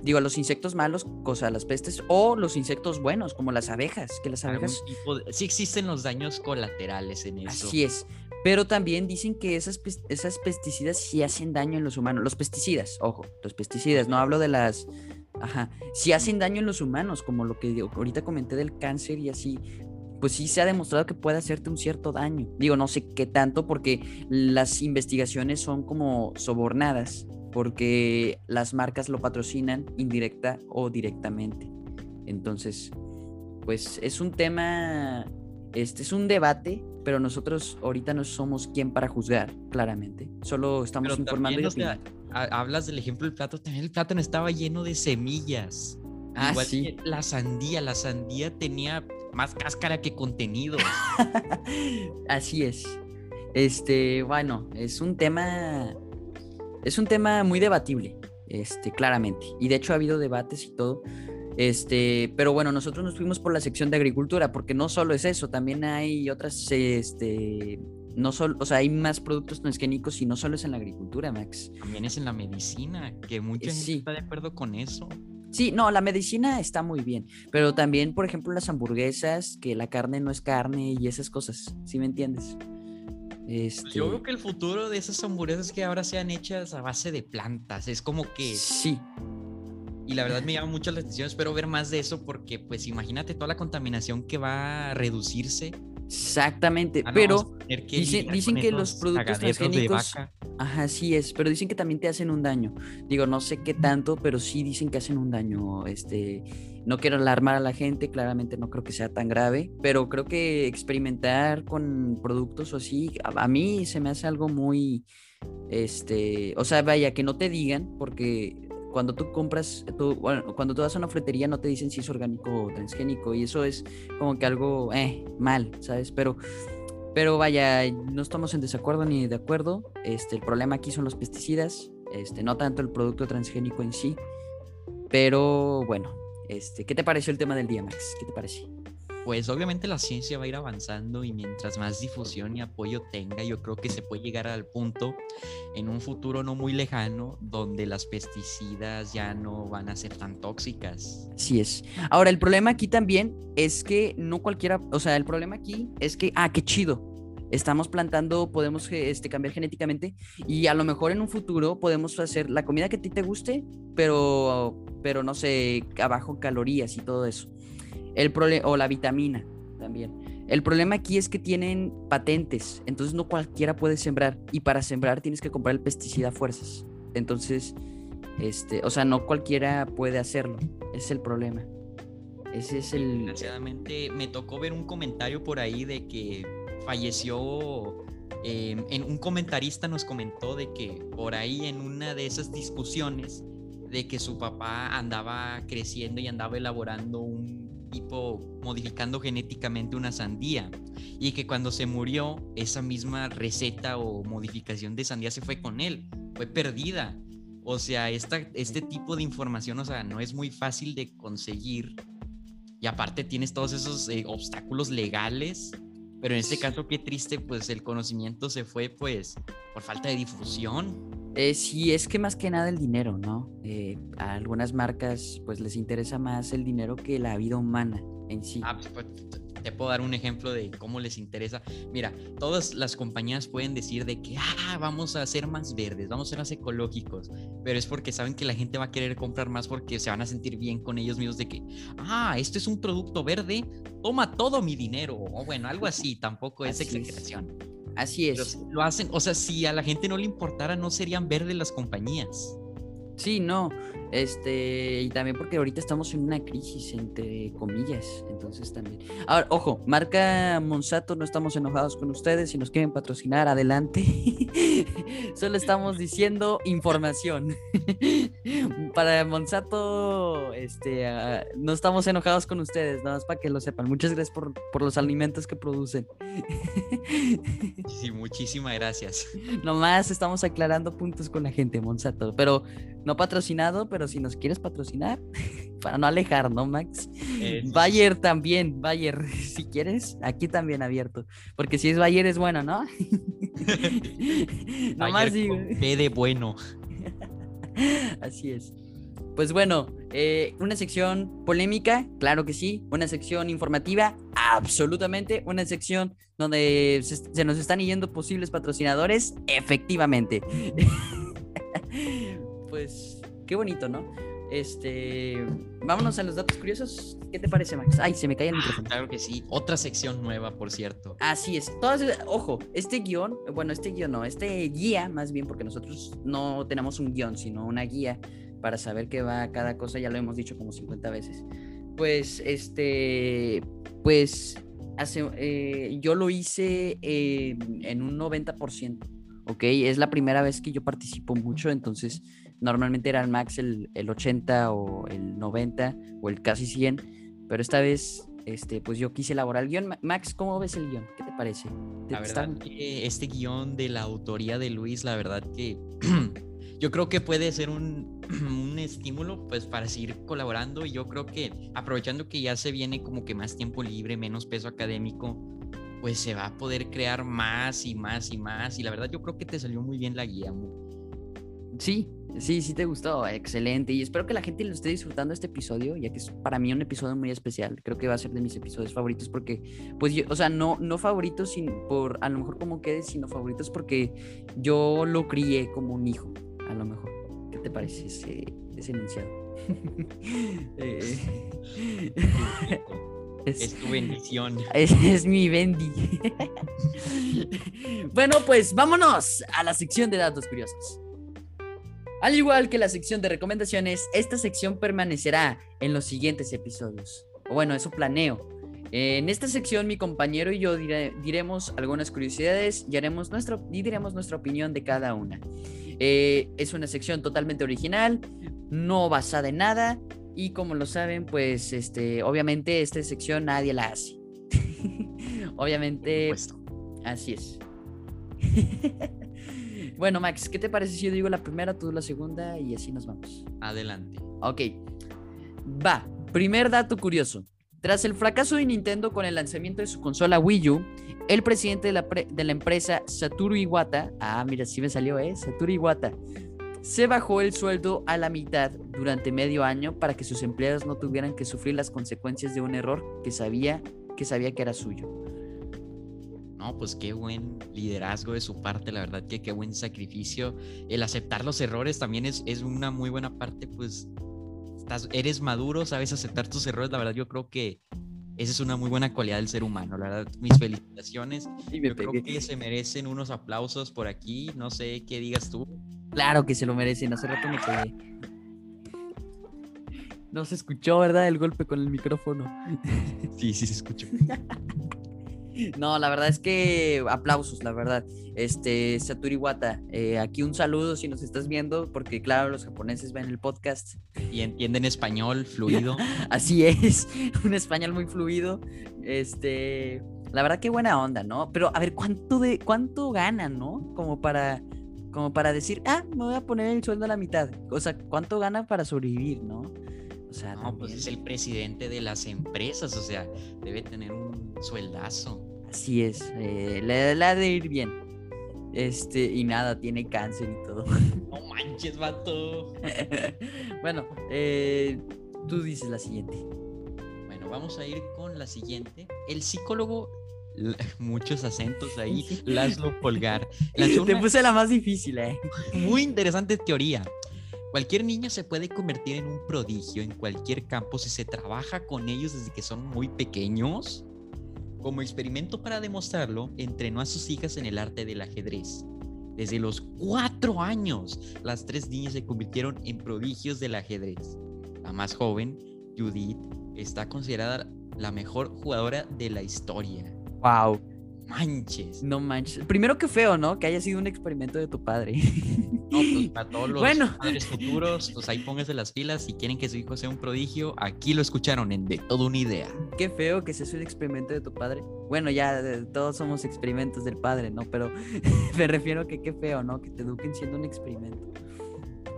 [SPEAKER 1] digo, a los insectos malos, o sea, las pestes, o los insectos buenos, como las abejas, que las abejas...
[SPEAKER 2] Sí existen los daños colaterales en eso.
[SPEAKER 1] Así es. Pero también dicen que esas, esas pesticidas sí hacen daño en los humanos. Los pesticidas, ojo, los pesticidas, no hablo de las... Ajá, sí hacen daño en los humanos, como lo que ahorita comenté del cáncer y así. Pues sí se ha demostrado que puede hacerte un cierto daño. Digo, no sé qué tanto porque las investigaciones son como sobornadas. porque las marcas lo patrocinan indirecta o directamente. Entonces, pues es un tema, este es un debate, pero nosotros ahorita no somos quien para juzgar, claramente. Solo estamos informando
[SPEAKER 2] hablas del ejemplo del plato, también el plátano estaba lleno de semillas. Ah, Igual sí. Que la sandía, la sandía tenía más cáscara que contenido. <laughs>
[SPEAKER 1] Así es. Este, bueno, es un tema. Es un tema muy debatible, este, claramente. Y de hecho ha habido debates y todo. Este, pero bueno, nosotros nos fuimos por la sección de agricultura, porque no solo es eso, también hay otras, este, no solo, o sea, hay más productos transgénicos y no solo es en la agricultura, Max.
[SPEAKER 2] También es en la medicina, que mucha eh, gente está de acuerdo con eso.
[SPEAKER 1] Sí, no, la medicina está muy bien, pero también, por ejemplo, las hamburguesas, que la carne no es carne y esas cosas, ¿sí me entiendes?
[SPEAKER 2] Este... Yo creo que el futuro de esas hamburguesas que ahora sean hechas a base de plantas, es como que...
[SPEAKER 1] Sí.
[SPEAKER 2] Y la verdad me llama mucho la atención, espero ver más de eso porque pues imagínate toda la contaminación que va a reducirse
[SPEAKER 1] Exactamente, ah, pero dicen, que los productos transgénicos... Ajá, sí es, pero dicen que también te hacen un daño. Digo, no sé qué tanto, pero sí dicen que hacen un daño. Este, no quiero alarmar a la gente, claramente no creo que sea tan grave, pero creo que experimentar con productos o así, a, a mí se me hace algo muy, este, o sea, vaya, que no te digan, porque cuando tú compras, cuando tú vas a una frutería no te dicen si es orgánico o transgénico y eso es como que algo, eh, mal, ¿sabes? Pero, pero vaya, no estamos en desacuerdo ni de acuerdo. Este, el problema aquí son los pesticidas, este, no tanto el producto transgénico en sí. Pero bueno, este, ¿qué te pareció el tema del día, Max? ¿Qué te parece?
[SPEAKER 2] Pues obviamente la ciencia va a ir avanzando y mientras más difusión y apoyo tenga, yo creo que se puede llegar al punto en un futuro no muy lejano donde las pesticidas ya no van a ser tan tóxicas.
[SPEAKER 1] Sí es. Ahora, el problema aquí también es que no cualquiera, o sea, el problema aquí es que, ah, qué chido. Estamos plantando, podemos este, cambiar genéticamente y a lo mejor en un futuro podemos hacer la comida que a ti te guste, pero, pero no sé, abajo calorías y todo eso. El o la vitamina también. El problema aquí es que tienen patentes, entonces no cualquiera puede sembrar y para sembrar tienes que comprar el pesticida a fuerzas. Entonces, este, o sea, no cualquiera puede hacerlo. Ese es el problema. Ese es el
[SPEAKER 2] Desgraciadamente me tocó ver un comentario por ahí de que falleció em, en un comentarista nos comentó de que por ahí en una de esas discusiones de que su papá andaba creciendo y andaba elaborando un tipo modificando genéticamente una sandía y que cuando se murió esa misma receta o modificación de sandía se fue con él, fue perdida. O sea, esta, este tipo de información, o sea, no es muy fácil de conseguir. Y aparte tienes todos esos eh, obstáculos legales. Pero en este caso, qué triste, pues el conocimiento se fue, pues, por falta de difusión.
[SPEAKER 1] Eh, sí, es que más que nada el dinero, ¿no? Eh, a algunas marcas pues les interesa más el dinero que la vida humana en sí.
[SPEAKER 2] Ah, pues, pues te puedo dar un ejemplo de cómo les interesa. Mira, todas las compañías pueden decir de que, ah, vamos a ser más verdes, vamos a ser más ecológicos, pero es porque saben que la gente va a querer comprar más porque se van a sentir bien con ellos mismos de que, ah, esto es un producto verde, toma todo mi dinero, o bueno, algo así, tampoco es exageración.
[SPEAKER 1] Así es.
[SPEAKER 2] lo hacen, o sea, si a la gente no le importara, no serían verdes las compañías.
[SPEAKER 1] Sí, no. Este, y también porque ahorita estamos en una crisis, entre comillas. Entonces también. Ahora, ojo, marca Monsanto, no estamos enojados con ustedes. Si nos quieren patrocinar, adelante. <laughs> Solo estamos diciendo información. <laughs> para Monsanto, este, ah, no estamos enojados con ustedes, nada más para que lo sepan. Muchas gracias por, por los alimentos que producen. <laughs>
[SPEAKER 2] sí, muchísimas gracias.
[SPEAKER 1] Nomás estamos aclarando puntos con la gente, Monsanto. Pero no patrocinado, pero si nos quieres patrocinar, <laughs> para no alejar, ¿no, Max? Bayer también, Bayer, <laughs> si quieres, aquí también abierto. Porque si es Bayer es bueno, ¿no? <laughs>
[SPEAKER 2] no más digo. de bueno.
[SPEAKER 1] Así es. Pues bueno, eh, una sección polémica, claro que sí. Una sección informativa, absolutamente. Una sección donde se, se nos están yendo posibles patrocinadores, efectivamente. pues qué bonito, ¿no? este, vámonos a los datos curiosos. ¿Qué te parece, Max? Ay, se me cae el
[SPEAKER 2] Ah,
[SPEAKER 1] micrófono.
[SPEAKER 2] claro que sí. Otra sección nueva, por cierto.
[SPEAKER 1] Así es. Todas, ojo, este guion, bueno, este guion no, este guía, más bien, porque nosotros no tenemos un guion, sino una guía para saber qué va cada cosa, ya lo hemos dicho como 50 veces. Pues, este, pues, hace, eh, yo lo hice eh, en un 90%, ¿ok? Es la primera vez que yo participo mucho, entonces normalmente era el max el, el 80 o el 90 o el casi 100, pero esta vez este, pues yo quise elaborar el guion. Ma- Max, ¿cómo ves el guion? ¿Qué te parece? ¿Te-
[SPEAKER 2] La
[SPEAKER 1] está-
[SPEAKER 2] verdad que este guion de la autoría de Luis, la verdad que <clears throat> yo creo que puede ser un, <clears throat> un estímulo pues para seguir colaborando y yo creo que aprovechando que ya se viene como que más tiempo libre, menos peso académico, pues se va a poder crear más y más y más y la verdad yo creo que te salió muy bien la guía.
[SPEAKER 1] Sí, sí, sí te gustó. Excelente. Y espero que la gente lo esté disfrutando este episodio, ya que es para mí un episodio muy especial. Creo que va a ser de mis episodios favoritos porque, pues, yo, o sea, no, no favoritos sin, por a lo mejor como quede, sino favoritos porque yo lo crié como un hijo, a lo mejor. ¿Qué te parece ese, ese enunciado? <laughs> Eh, es-
[SPEAKER 2] Es tu bendición. <laughs>
[SPEAKER 1] Es, es mi Bendy. <laughs> bueno, pues vámonos a la sección de datos curiosos. Al igual que la sección de recomendaciones, esta sección permanecerá en los siguientes episodios. O bueno, eso planeo. En esta sección mi compañero y yo dire- diremos algunas curiosidades y, haremos nuestro, y diremos nuestra opinión de cada una. Eh, es una sección totalmente original, no basada en nada y como lo saben, pues este, obviamente esta sección nadie la hace. <laughs> obviamente, así es. <laughs> bueno, Max, ¿qué te parece si yo digo la primera, tú la segunda y así nos vamos?
[SPEAKER 2] Adelante.
[SPEAKER 1] Ok. Va. Primer dato curioso. Tras el fracaso de Nintendo con el lanzamiento de su consola Wii U, el presidente de la, pre- de la empresa Satoru Iwata, ah, mira, sí me salió, ¿eh? Satoru Iwata, se bajó el sueldo a la mitad durante medio año para que sus empleados no tuvieran que sufrir las consecuencias de un error que sabía que, sabía que era suyo.
[SPEAKER 2] No, pues qué buen liderazgo de su parte, la verdad que qué buen sacrificio. El aceptar los errores también es, es una muy buena parte, pues estás, eres maduro, sabes aceptar tus errores, la verdad yo creo que esa es una muy buena cualidad del ser humano, la verdad mis felicitaciones.
[SPEAKER 1] Y
[SPEAKER 2] Yo creo que se merecen unos aplausos por aquí, no sé qué digas tú.
[SPEAKER 1] Claro que se lo merecen, hace rato me pegué. No se escuchó, ¿verdad? El golpe con el micrófono.
[SPEAKER 2] Sí, sí se escuchó. <laughs>
[SPEAKER 1] No, la verdad es que aplausos, la verdad. Este, Satoru Iwata, eh, aquí un saludo si nos estás viendo, porque claro, los japoneses ven el podcast.
[SPEAKER 2] Y entienden español fluido. <laughs>
[SPEAKER 1] Así es, <laughs> un español muy fluido. Este, la verdad que buena onda, ¿no? Pero a ver, ¿cuánto de cuánto gana, no? Como para como para decir, "Ah, me voy a poner el sueldo a la mitad." O sea, ¿cuánto gana para sobrevivir, no? O sea,
[SPEAKER 2] No, pues
[SPEAKER 1] también.
[SPEAKER 2] es el presidente de las empresas, o sea, debe tener un sueldazo.
[SPEAKER 1] Así es, eh, le ha de ir bien. Este, y nada, tiene cáncer y todo.
[SPEAKER 2] No manches, vato. <laughs>
[SPEAKER 1] bueno, eh, tú dices la siguiente.
[SPEAKER 2] Bueno, vamos a ir con la siguiente. El psicólogo, muchos acentos ahí, Laszlo Polgar, <laughs> lanzó
[SPEAKER 1] Te puse la más difícil, eh.
[SPEAKER 2] muy interesante teoría. Cualquier niño se puede convertir en un prodigio en cualquier campo si se trabaja con ellos desde que son muy pequeños. Como experimento para demostrarlo, entrenó a sus hijas en el arte del ajedrez. Desde los cuatro años, las tres niñas se convirtieron en prodigios del ajedrez. La más joven, Judith, está considerada la mejor jugadora de la historia.
[SPEAKER 1] Wow,
[SPEAKER 2] Manches.
[SPEAKER 1] no manches. Primero que feo, ¿no? Que haya sido un experimento de tu padre.
[SPEAKER 2] No, pues para todos <laughs> los
[SPEAKER 1] Bueno.
[SPEAKER 2] padres futuros, pues ahí pónganse las pilas. Si quieren que su hijo sea un prodigio, aquí lo escucharon en De Todo Una Idea.
[SPEAKER 1] Qué feo que sea un experimento de tu padre. Bueno, ya todos somos experimentos del padre, ¿no? Pero <laughs> me refiero a que qué feo, ¿no? Que te eduquen siendo un experimento.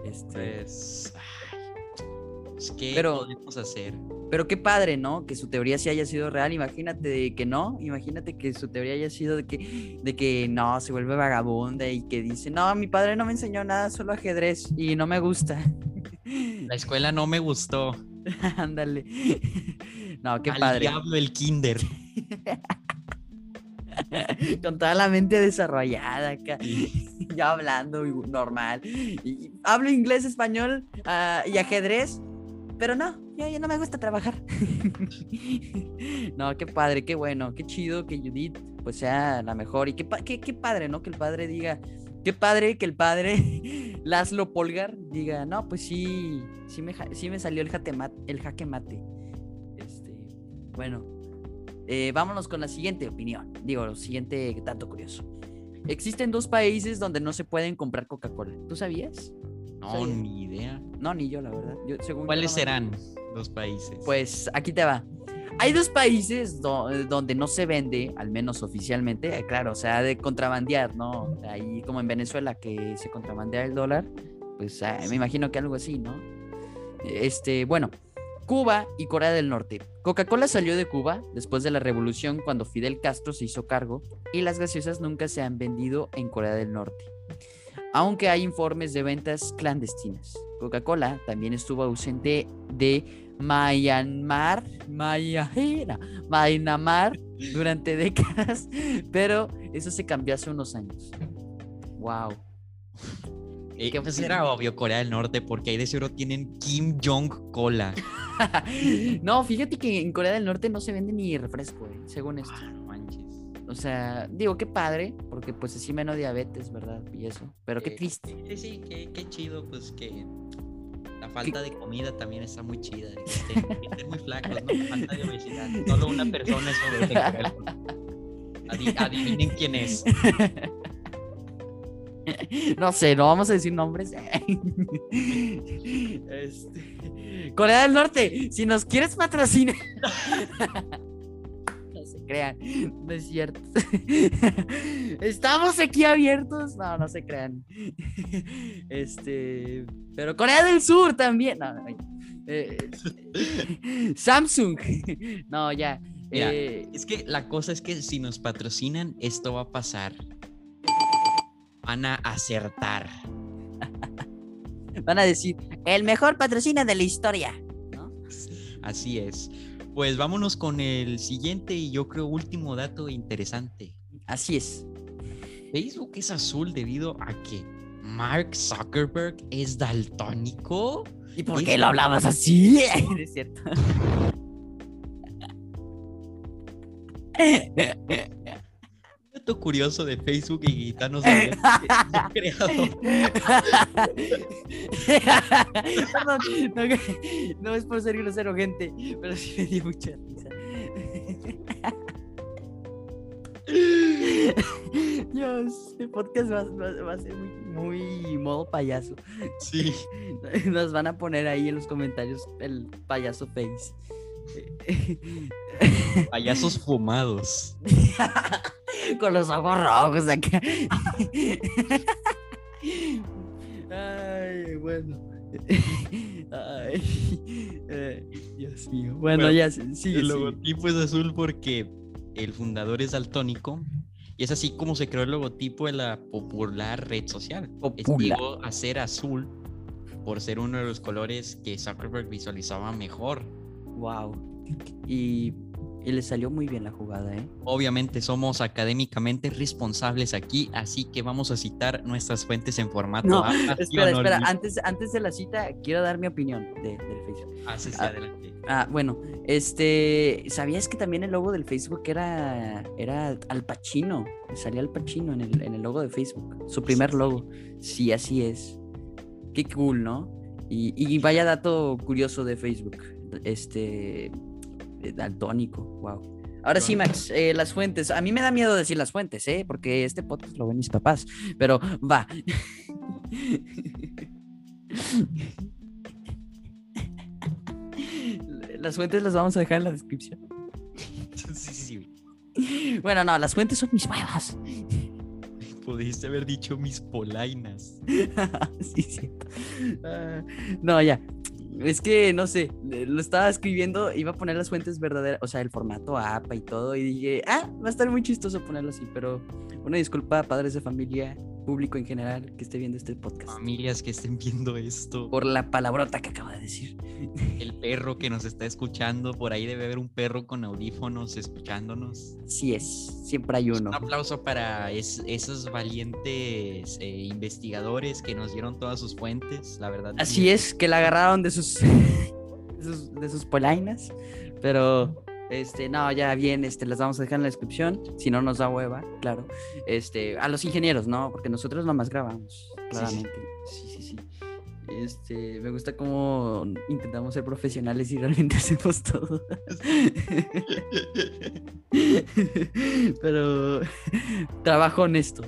[SPEAKER 1] Este,
[SPEAKER 2] Pues, pues, ¿qué
[SPEAKER 1] Pero-
[SPEAKER 2] podemos hacer?
[SPEAKER 1] Pero qué padre, ¿no? Que su teoría sí haya sido real. Imagínate de que no. Imagínate que su teoría haya sido de que, de que no, se vuelve vagabunda y que dice, no, mi padre no me enseñó nada, solo ajedrez y no me gusta.
[SPEAKER 2] La escuela no me gustó. <laughs>
[SPEAKER 1] Ándale. <laughs> No, qué
[SPEAKER 2] Al
[SPEAKER 1] padre.
[SPEAKER 2] diablo el kinder. <laughs>
[SPEAKER 1] con toda la mente desarrollada acá, ya hablando normal. Y, hablo inglés, español ah, y ajedrez, pero no, ya no me gusta trabajar. <laughs> no, qué padre, qué bueno, qué chido que Judith pues sea la mejor. Y qué, qué, qué padre, ¿no? Que el padre diga, qué padre que el padre <laughs> Laszlo Polgar diga, no, pues sí, sí me, sí me salió el, el jaque mate. Este, bueno, eh, vámonos con la siguiente opinión. Digo, el siguiente dato curioso. Existen dos países donde no se pueden comprar Coca-Cola. ¿Tú sabías?
[SPEAKER 2] No, ni idea.
[SPEAKER 1] No, ni yo, la verdad.
[SPEAKER 2] ¿Cuáles serán los países?
[SPEAKER 1] Pues aquí te va. Hay dos países donde no se vende, al menos oficialmente, eh, claro, o sea, de contrabandear, ¿no? Ahí como en Venezuela que se contrabandea el dólar, pues ah, me imagino que algo así, ¿no? Este, bueno, Cuba y Corea del Norte. Coca-Cola salió de Cuba después de la revolución cuando Fidel Castro se hizo cargo y las gaseosas nunca se han vendido en Corea del Norte. Aunque hay informes de ventas clandestinas. Coca-Cola también estuvo ausente de Myanmar, Myanmar durante <laughs> décadas, pero eso se cambió hace unos años. Wow.
[SPEAKER 2] Eh, ¿Qué pues era obvio Corea del Norte porque ahí de seguro tienen Kim Jong Cola. <laughs>
[SPEAKER 1] no, fíjate que en Corea del Norte no se vende ni refresco, eh, según esto. O sea, digo, qué padre, porque pues así menos diabetes, ¿verdad? Y eso. Pero qué triste.
[SPEAKER 2] Sí, sí, qué, qué chido, pues que la falta de comida también está muy chida. <laughs> Estén, muy flacos, ¿no? Falta de obesidad. Solo una persona es obesa. adivinen quién es. <laughs>
[SPEAKER 1] No sé, no vamos a decir nombres. Este... Corea del Norte, si nos quieres patrocinar. <laughs> No se crean, <laughs> no es cierto. <laughs> Estamos aquí abiertos. No, no se crean. <laughs> Este, pero Corea del Sur también. Eh, Samsung. No, ya.
[SPEAKER 2] Eh, es que la cosa es que si nos patrocinan, esto va a pasar van a acertar.
[SPEAKER 1] Van a decir, el mejor patrocina de la historia.
[SPEAKER 2] Así es. Pues vámonos con el siguiente y yo creo último dato interesante.
[SPEAKER 1] Así es.
[SPEAKER 2] Facebook es azul debido a que Mark Zuckerberg es daltónico.
[SPEAKER 1] ¿Y por qué lo hablabas así? <laughs> es cierto. <laughs>
[SPEAKER 2] curioso de Facebook y Gitanos <laughs>
[SPEAKER 1] no, es por ser grosero, gente, pero sí me dio mucha risa. <laughs> Dios, este podcast va, a ser muy, muy, modo payaso.
[SPEAKER 2] Sí. <laughs>
[SPEAKER 1] Nos van a poner ahí en los comentarios el payaso face.
[SPEAKER 2] Payasos fumados. <laughs>
[SPEAKER 1] Con los ojos rojos acá. Ay, bueno. Ay, Dios mío. Bueno, ya sí.
[SPEAKER 2] El logotipo es azul porque el fundador es daltónico y es así como se creó el logotipo de la popular red social. Popular. a ser azul por ser uno de los colores que Zuckerberg visualizaba mejor.
[SPEAKER 1] Wow. Y, le salió muy bien la jugada, ¿eh?
[SPEAKER 2] Obviamente somos académicamente responsables aquí, así que vamos a citar nuestras fuentes en formato.
[SPEAKER 1] No, <laughs> espera, espera. Antes, antes de la cita, quiero dar mi opinión de, del Facebook.
[SPEAKER 2] Ah, sí, sí, ah, adelante.
[SPEAKER 1] Ah, bueno, este, ¿sabías que también el logo del Facebook era, era Al Pacino? Salía Al Pacino en el, en el logo de Facebook, su primer logo. Sí, así es. Qué cool, ¿no? Y, y vaya dato curioso de Facebook. Este, daltónico, wow. Ahora sí, Max, eh, las fuentes. A mí me da miedo decir las fuentes, ¿eh? Porque este podcast lo ven mis papás. Pero va. <laughs> las fuentes las vamos a dejar en la descripción. Sí, sí. Bueno, no, las fuentes son mis huevas.
[SPEAKER 2] Pudiste haber dicho mis polainas. <laughs>
[SPEAKER 1] sí, sí. Ah, no, ya. Es que, no sé, lo estaba escribiendo, iba a poner las fuentes verdaderas, o sea, el formato APA y todo, y dije, ah, va a estar muy chistoso ponerlo así, pero una disculpa, padres de familia, público en general que esté viendo este podcast.
[SPEAKER 2] Familias que estén viendo esto.
[SPEAKER 1] Por la palabrota que acaba de decir.
[SPEAKER 2] El perro que nos está escuchando, por ahí debe haber un perro con audífonos escuchándonos.
[SPEAKER 1] Sí es, siempre hay uno.
[SPEAKER 2] Un aplauso para esos valientes eh, investigadores que nos dieron todas sus fuentes, la verdad.
[SPEAKER 1] Así es, que la agarraron de sus, <laughs> de sus, polainas, pero este, no, ya bien, este, las vamos a dejar en la descripción, si no nos da hueva, claro. Este, a los ingenieros, ¿no? Porque nosotros nomás grabamos, claramente. sí, sí. sí. Este, me gusta cómo intentamos ser profesionales y realmente <laughs> hacemos todo. <laughs> Pero <laughs> trabajo honesto.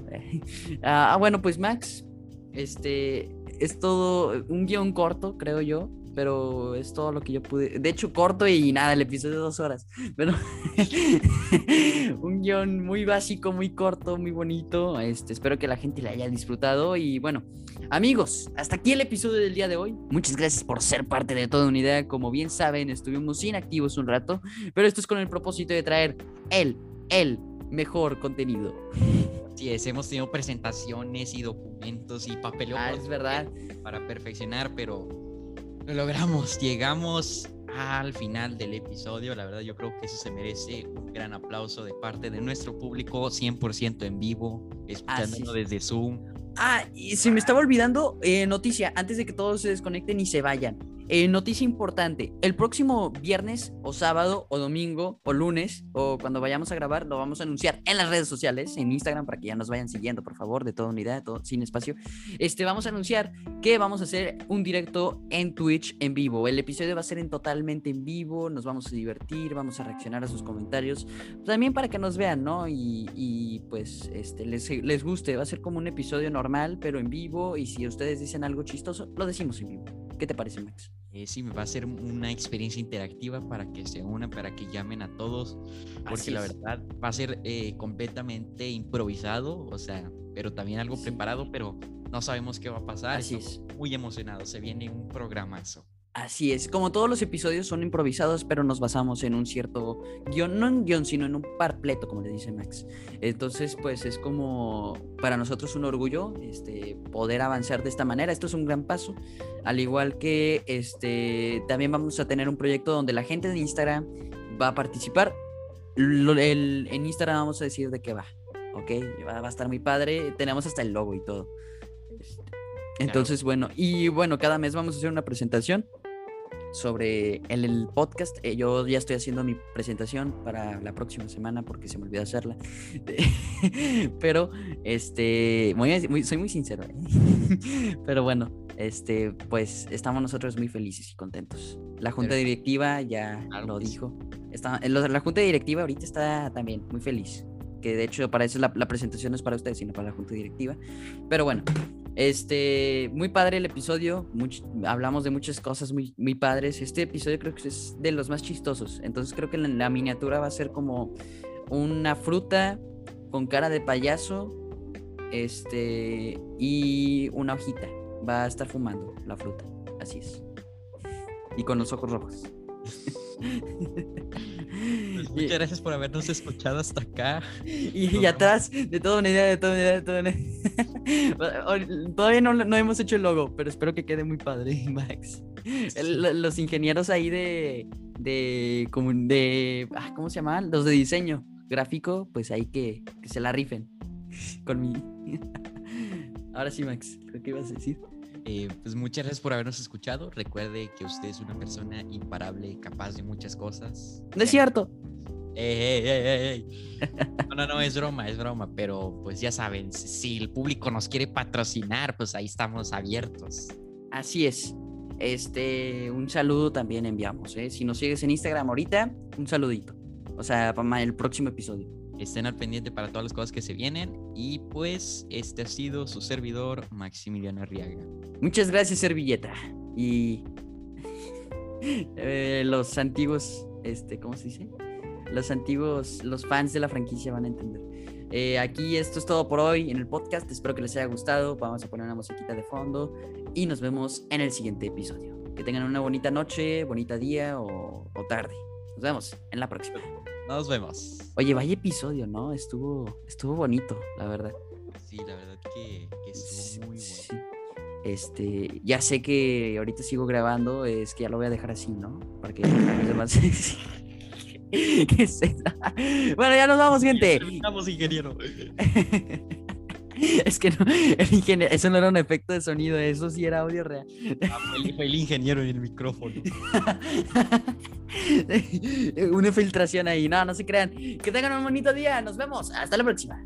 [SPEAKER 1] Ah, ah, bueno, pues Max, este es todo un guion corto, creo yo pero es todo lo que yo pude. De hecho, corto y nada, el episodio de dos horas. <laughs> Pero <laughs> un guion muy básico, muy corto, muy bonito. Este, espero que la gente le haya disfrutado. Y bueno, amigos, hasta aquí el episodio del día de hoy. Muchas gracias por ser parte de toda una idea. Como bien saben, estuvimos inactivos un rato, pero esto es con el propósito de traer el, el mejor contenido.
[SPEAKER 2] Sí, es, hemos tenido presentaciones y documentos y papeles
[SPEAKER 1] ah, es verdad.
[SPEAKER 2] para perfeccionar, pero lo logramos, <laughs> llegamos al final del episodio. La verdad, yo creo que eso se merece un gran aplauso de parte de nuestro público, 100% en vivo, escuchándolo desde Zoom.
[SPEAKER 1] Ah, y se me estaba olvidando, eh, noticia, antes de que todos se desconecten y se vayan. Eh, noticia importante, el próximo viernes o sábado o domingo o lunes o cuando vayamos a grabar lo vamos a anunciar en las redes sociales, en Instagram para que ya nos vayan siguiendo, por favor, de toda unidad, todo, sin espacio. Este, vamos a anunciar que vamos a hacer un directo en Twitch en vivo. El episodio va a ser en totalmente en vivo, nos vamos a divertir, vamos a reaccionar a sus comentarios, también para que nos vean, ¿no? Y, pues este, les, les guste, va a ser como un episodio normal, pero en vivo y si ustedes dicen algo chistoso, lo decimos en vivo. ¿Qué te parece, Max?
[SPEAKER 2] Eh, sí, va a ser una experiencia interactiva para que se unan, para que llamen a todos, porque la verdad va a ser eh, completamente improvisado, o sea, pero también algo preparado, pero no sabemos qué va a pasar.
[SPEAKER 1] Así es.
[SPEAKER 2] Muy emocionado, se viene un programazo.
[SPEAKER 1] Así es, como todos los episodios son improvisados, pero nos basamos en un cierto guion, no en guion, sino en un parpleto, como le dice Max. Entonces, pues es como para nosotros un orgullo este, poder avanzar de esta manera. Esto es un gran paso, al igual que este, también vamos a tener un proyecto donde la gente de Instagram va a participar. en Instagram vamos a decir de qué va, ¿ok? Va, va a estar muy padre, tenemos hasta el logo y todo. Entonces, bueno, y bueno, cada mes vamos a hacer una presentación sobre el, podcast. Eh, yo ya estoy haciendo mi presentación para la próxima semana porque se me olvidó hacerla. <laughs> Pero, este, soy muy sincero. ¿eh? <laughs> Pero bueno, este, pues estamos nosotros muy felices y contentos. La junta directiva ya lo dijo. Está, la junta directiva ahorita está también muy feliz. Que de hecho para eso la, la presentación no es para ustedes, sino para la junta directiva. Pero bueno, este, muy padre el episodio, hablamos de muchas cosas muy, muy padres. Este episodio creo que es de los más chistosos, entonces creo que la, miniatura va a ser como una fruta con cara de payaso, este, y una hojita. Va a estar fumando la fruta, así es. Y con los ojos rojos. <laughs>
[SPEAKER 2] Pues muchas gracias por habernos escuchado hasta acá.
[SPEAKER 1] Y, atrás, de toda una idea, de toda una idea, de toda una <laughs> Todavía no, no, hemos hecho el logo, pero espero que quede muy padre, <laughs> Max. los ingenieros ahí de. de. como de. Ah, ¿Cómo se llaman? Los de diseño gráfico, pues ahí que, que se la rifen. Con mi. <laughs> Ahora sí, Max, ¿qué ibas a decir?
[SPEAKER 2] Eh, pues muchas gracias por habernos escuchado. Recuerde que usted es una persona imparable, capaz de muchas cosas.
[SPEAKER 1] No es cierto.
[SPEAKER 2] no, no, no, es broma, es broma, pero pues ya saben, si el público nos quiere patrocinar, pues ahí estamos abiertos.
[SPEAKER 1] Así es. Este, un saludo también enviamos, ¿eh? Si nos sigues en Instagram ahorita, un saludito. O sea, para el próximo episodio
[SPEAKER 2] estén al pendiente para todas las cosas que se vienen. Y pues este ha sido su servidor Maximiliano Arriaga.
[SPEAKER 1] Muchas gracias, Servilleta. Y <laughs> eh, los antiguos, este, ¿cómo se dice? Los antiguos, los fans de la franquicia van a entender. Eh, aquí esto es todo por hoy en el podcast. Espero que les haya gustado. Vamos a poner una musiquita de fondo y nos vemos en el siguiente episodio. Que tengan una bonita noche, bonita día o tarde. Nos vemos en la próxima.
[SPEAKER 2] Nos vemos.
[SPEAKER 1] Oye, vaya episodio, ¿no? Estuvo, estuvo bonito, la verdad.
[SPEAKER 2] Sí, la verdad que, estuvo muy bueno.
[SPEAKER 1] Este, ya sé que ahorita sigo grabando, es que ya lo voy a dejar así, ¿no? Para que los <laughs> demás. ¿Qué es? Bueno, ya nos vamos, gente.
[SPEAKER 2] Vamos, ingeniero. <laughs>
[SPEAKER 1] Es que no, el ingeniero, eso no era un efecto de sonido, eso sí era audio real.
[SPEAKER 2] Ah, fue, el, fue el ingeniero en el micrófono. <laughs>
[SPEAKER 1] Una filtración ahí. No, no se crean. Que tengan un bonito día. Nos vemos. Hasta la próxima.